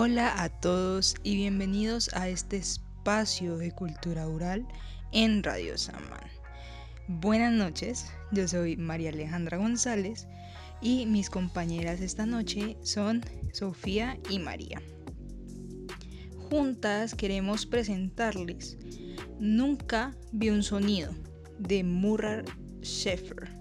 Hola a todos y bienvenidos a este espacio de cultura oral en Radio Samán. Buenas noches, yo soy María Alejandra González y mis compañeras esta noche son Sofía y María. Juntas queremos presentarles Nunca vi un sonido de Murray Sheffer.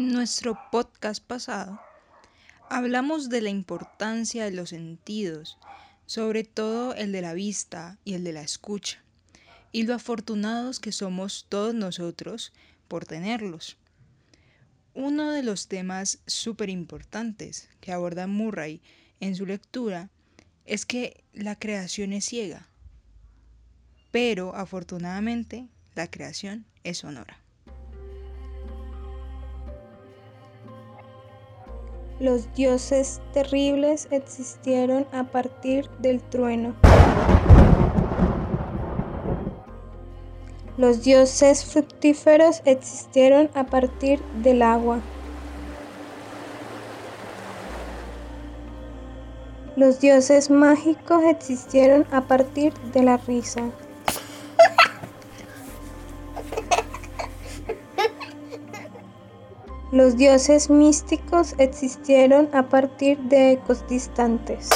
En nuestro podcast pasado hablamos de la importancia de los sentidos, sobre todo el de la vista y el de la escucha, y lo afortunados que somos todos nosotros por tenerlos. Uno de los temas súper importantes que aborda Murray en su lectura es que la creación es ciega, pero afortunadamente la creación es sonora. Los dioses terribles existieron a partir del trueno. Los dioses fructíferos existieron a partir del agua. Los dioses mágicos existieron a partir de la risa. Los dioses místicos existieron a partir de ecos distantes.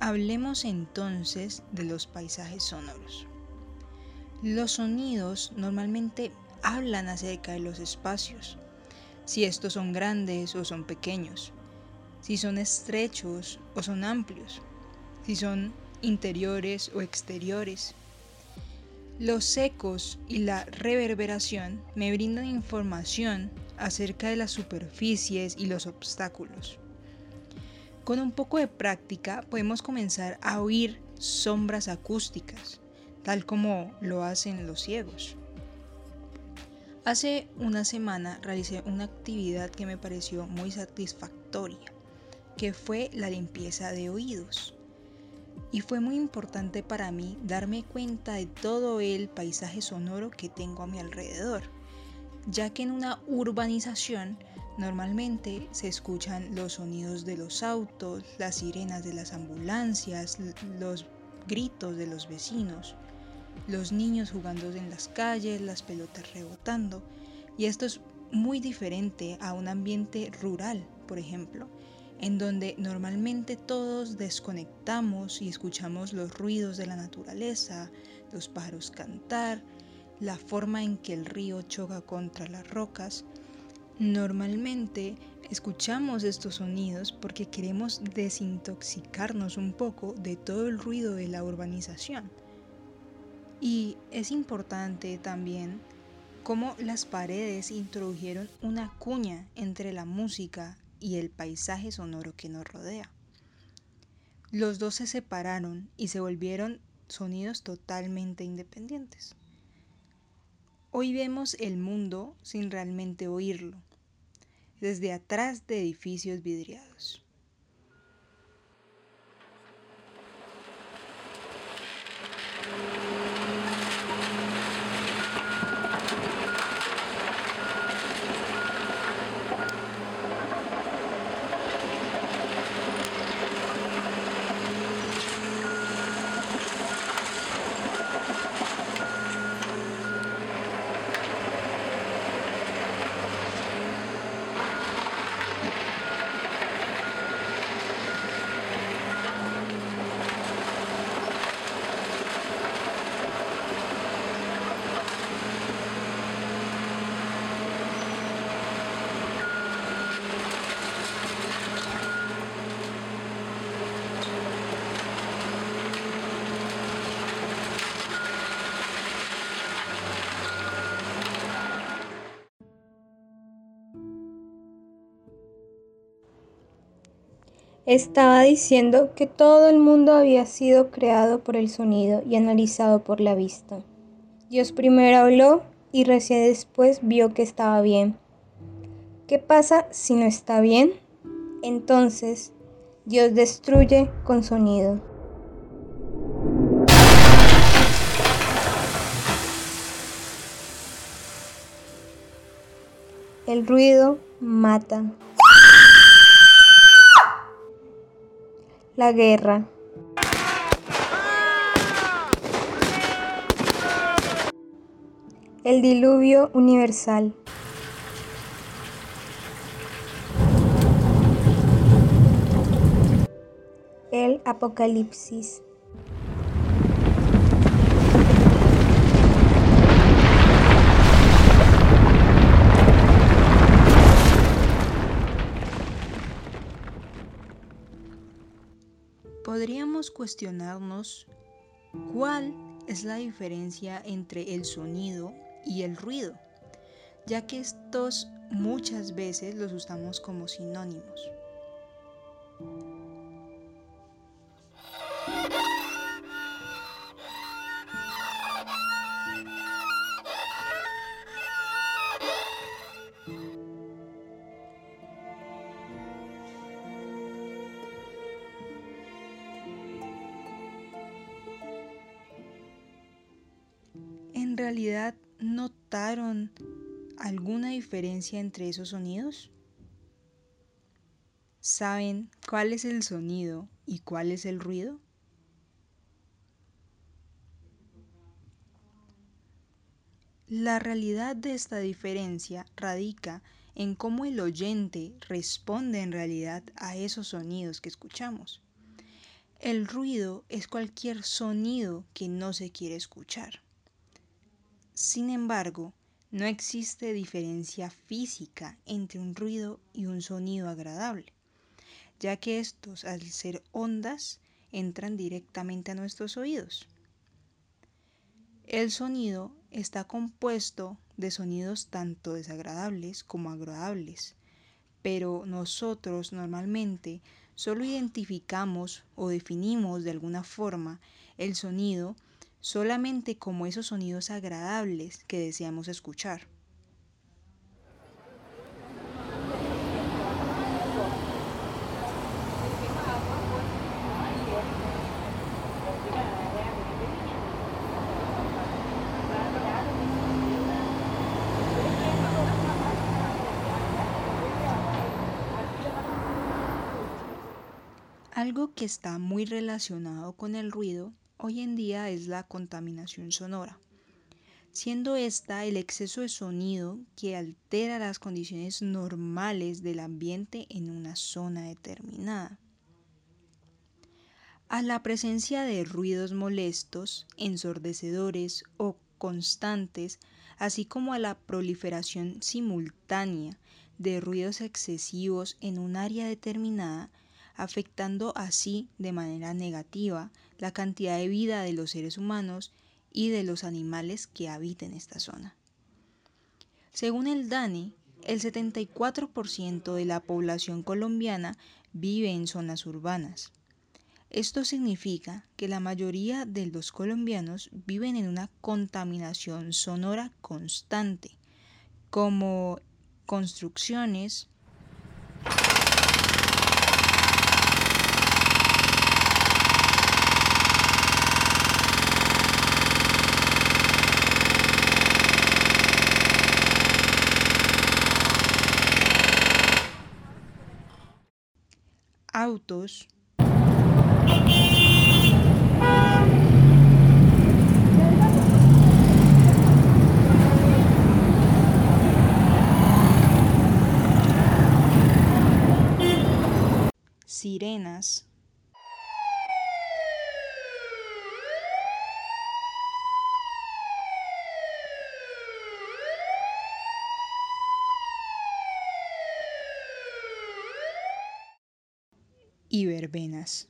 Hablemos entonces de los paisajes sonoros. Los sonidos normalmente hablan acerca de los espacios, si estos son grandes o son pequeños, si son estrechos o son amplios, si son interiores o exteriores. Los ecos y la reverberación me brindan información acerca de las superficies y los obstáculos. Con un poco de práctica podemos comenzar a oír sombras acústicas, tal como lo hacen los ciegos. Hace una semana realicé una actividad que me pareció muy satisfactoria, que fue la limpieza de oídos y fue muy importante para mí darme cuenta de todo el paisaje sonoro que tengo a mi alrededor, ya que en una urbanización normalmente se escuchan los sonidos de los autos, las sirenas de las ambulancias, los gritos de los vecinos, los niños jugando en las calles, las pelotas rebotando, y esto es muy diferente a un ambiente rural, por ejemplo, en donde normalmente todos desconectamos y escuchamos los ruidos de la naturaleza, los pájaros cantar, la forma en que el río choca contra las rocas. Normalmente escuchamos estos sonidos porque queremos desintoxicarnos un poco de todo el ruido de la urbanización. Y es importante también cómo las paredes introdujeron una cuña entre la música y el paisaje sonoro que nos rodea. Los dos se separaron y se volvieron sonidos totalmente independientes. Hoy vemos el mundo sin realmente oírlo, desde atrás de edificios vidriados. Estaba diciendo que todo el mundo había sido creado por el sonido y analizado por la vista. Dios primero habló y recién después vio que estaba bien. ¿Qué pasa si no está bien? Entonces, Dios destruye con sonido. El ruido mata. La guerra. El diluvio universal. El apocalipsis. Podríamos cuestionarnos cuál es la diferencia entre el sonido y el ruido, ya que estos muchas veces los usamos como sinónimos. Notaron alguna diferencia entre esos sonidos? ¿Saben cuál es el sonido y cuál es el ruido? La realidad de esta diferencia radica en cómo el oyente responde en realidad a esos sonidos que escuchamos. El ruido es cualquier sonido que no se quiere escuchar. Sin embargo, no existe diferencia física entre un ruido y un sonido agradable, ya que estos, al ser ondas, entran directamente a nuestros oídos. El sonido está compuesto de sonidos tanto desagradables como agradables, pero nosotros normalmente solo identificamos o definimos de alguna forma el sonido solamente como esos sonidos agradables que deseamos escuchar. Algo que está muy relacionado con el ruido hoy en día es la contaminación sonora, siendo esta el exceso de sonido que altera las condiciones normales del ambiente en una zona determinada. A la presencia de ruidos molestos, ensordecedores o constantes, así como a la proliferación simultánea de ruidos excesivos en un área determinada, afectando así de manera negativa la cantidad de vida de los seres humanos y de los animales que habiten esta zona. Según el DANE, el 74% de la población colombiana vive en zonas urbanas. Esto significa que la mayoría de los colombianos viven en una contaminación sonora constante, como construcciones, autos, sirenas, y verbenas.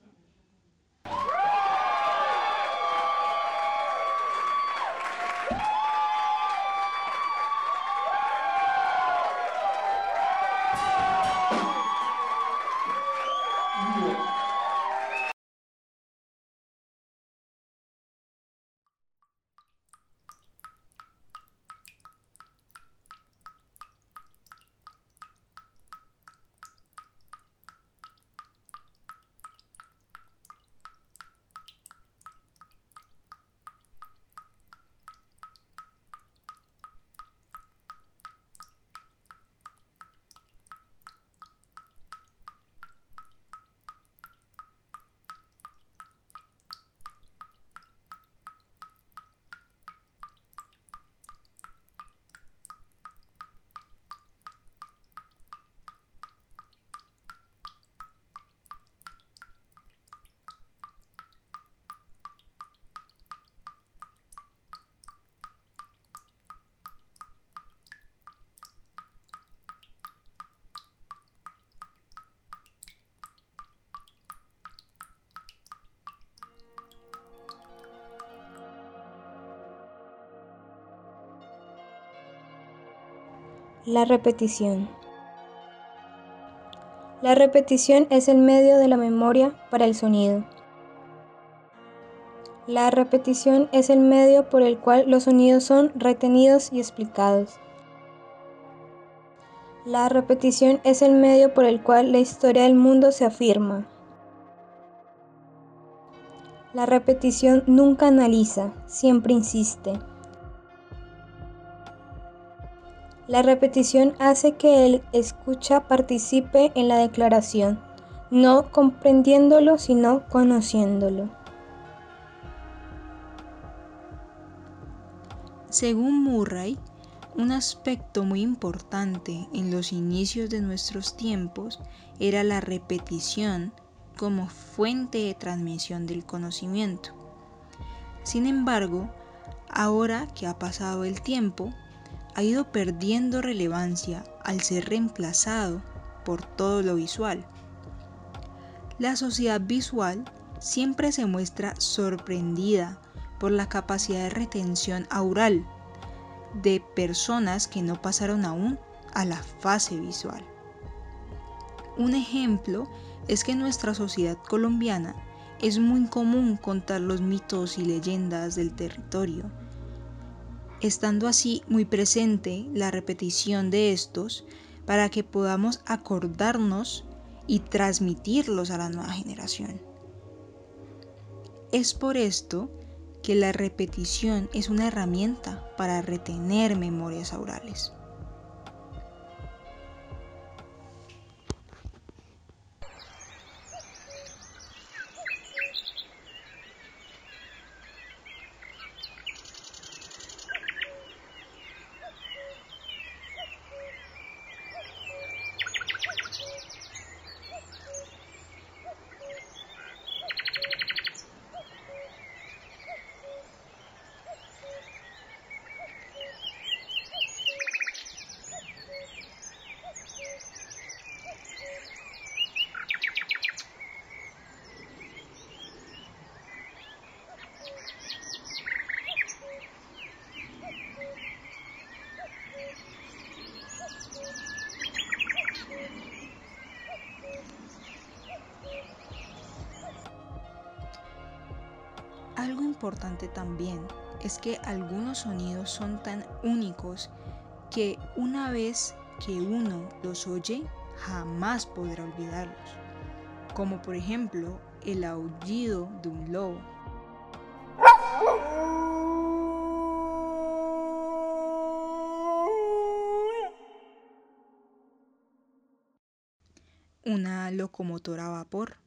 La repetición. La repetición es el medio de la memoria para el sonido. La repetición es el medio por el cual los sonidos son retenidos y explicados. La repetición es el medio por el cual la historia del mundo se afirma. La repetición nunca analiza, siempre insiste. La repetición hace que el escucha participe en la declaración, no comprendiéndolo, sino conociéndolo. Según Murray, un aspecto muy importante en los inicios de nuestros tiempos era la repetición como fuente de transmisión del conocimiento. Sin embargo, ahora que ha pasado el tiempo, ha ido perdiendo relevancia al ser reemplazado por todo lo visual. La sociedad visual siempre se muestra sorprendida por la capacidad de retención aural de personas que no pasaron aún a la fase visual. Un ejemplo es que en nuestra sociedad colombiana es muy común contar los mitos y leyendas del territorio estando así muy presente la repetición de estos para que podamos acordarnos y transmitirlos a la nueva generación. Es por esto que la repetición es una herramienta para retener memorias aurales. Importante también es que algunos sonidos son tan únicos que una vez que uno los oye jamás podrá olvidarlos, como por ejemplo el aullido de un lobo. Una locomotora a vapor.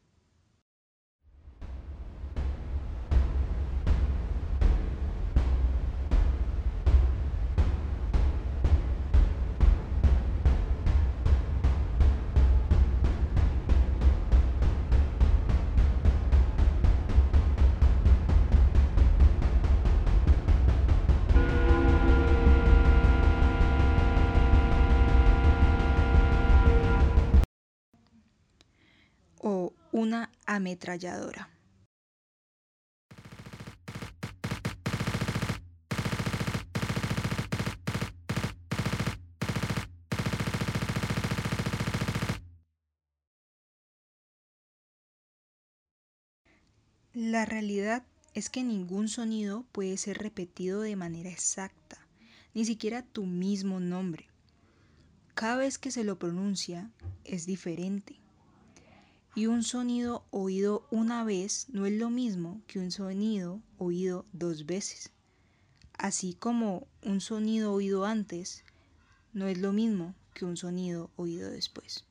Ametralladora. La realidad es que ningún sonido puede ser repetido de manera exacta, ni siquiera tu mismo nombre. Cada vez que se lo pronuncia es diferente. Y un sonido oído una vez no es lo mismo que un sonido oído dos veces. Así como un sonido oído antes no es lo mismo que un sonido oído después.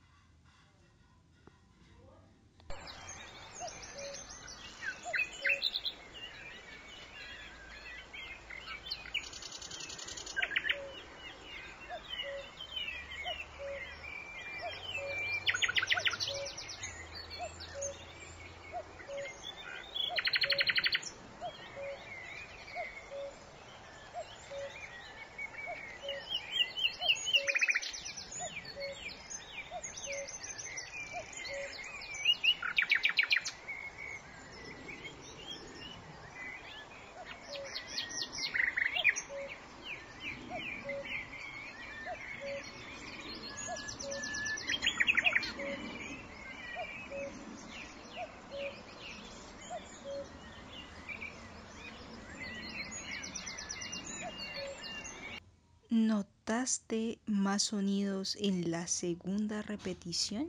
¿Notaste más sonidos en la segunda repetición?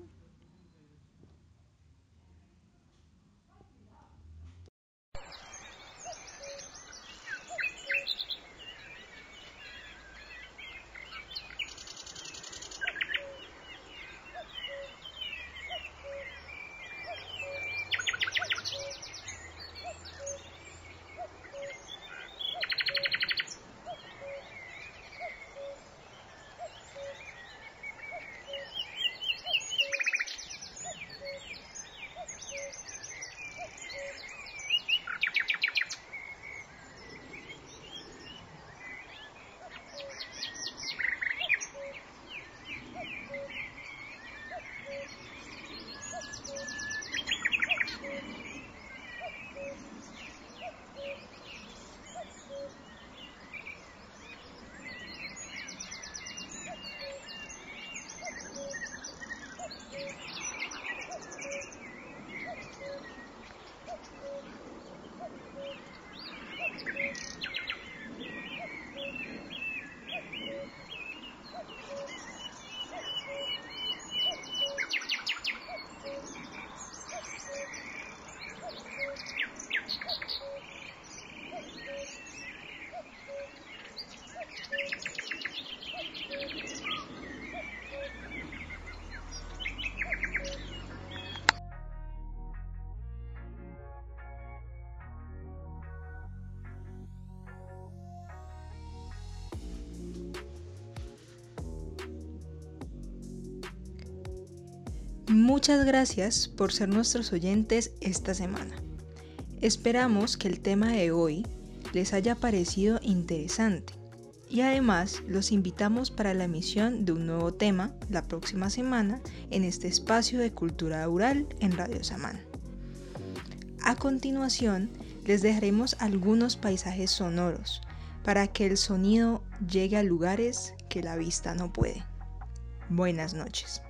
Muchas gracias por ser nuestros oyentes esta semana. Esperamos que el tema de hoy les haya parecido interesante y además los invitamos para la emisión de un nuevo tema la próxima semana en este espacio de cultura oral en Radio Samán. A continuación les dejaremos algunos paisajes sonoros para que el sonido llegue a lugares que la vista no puede. Buenas noches.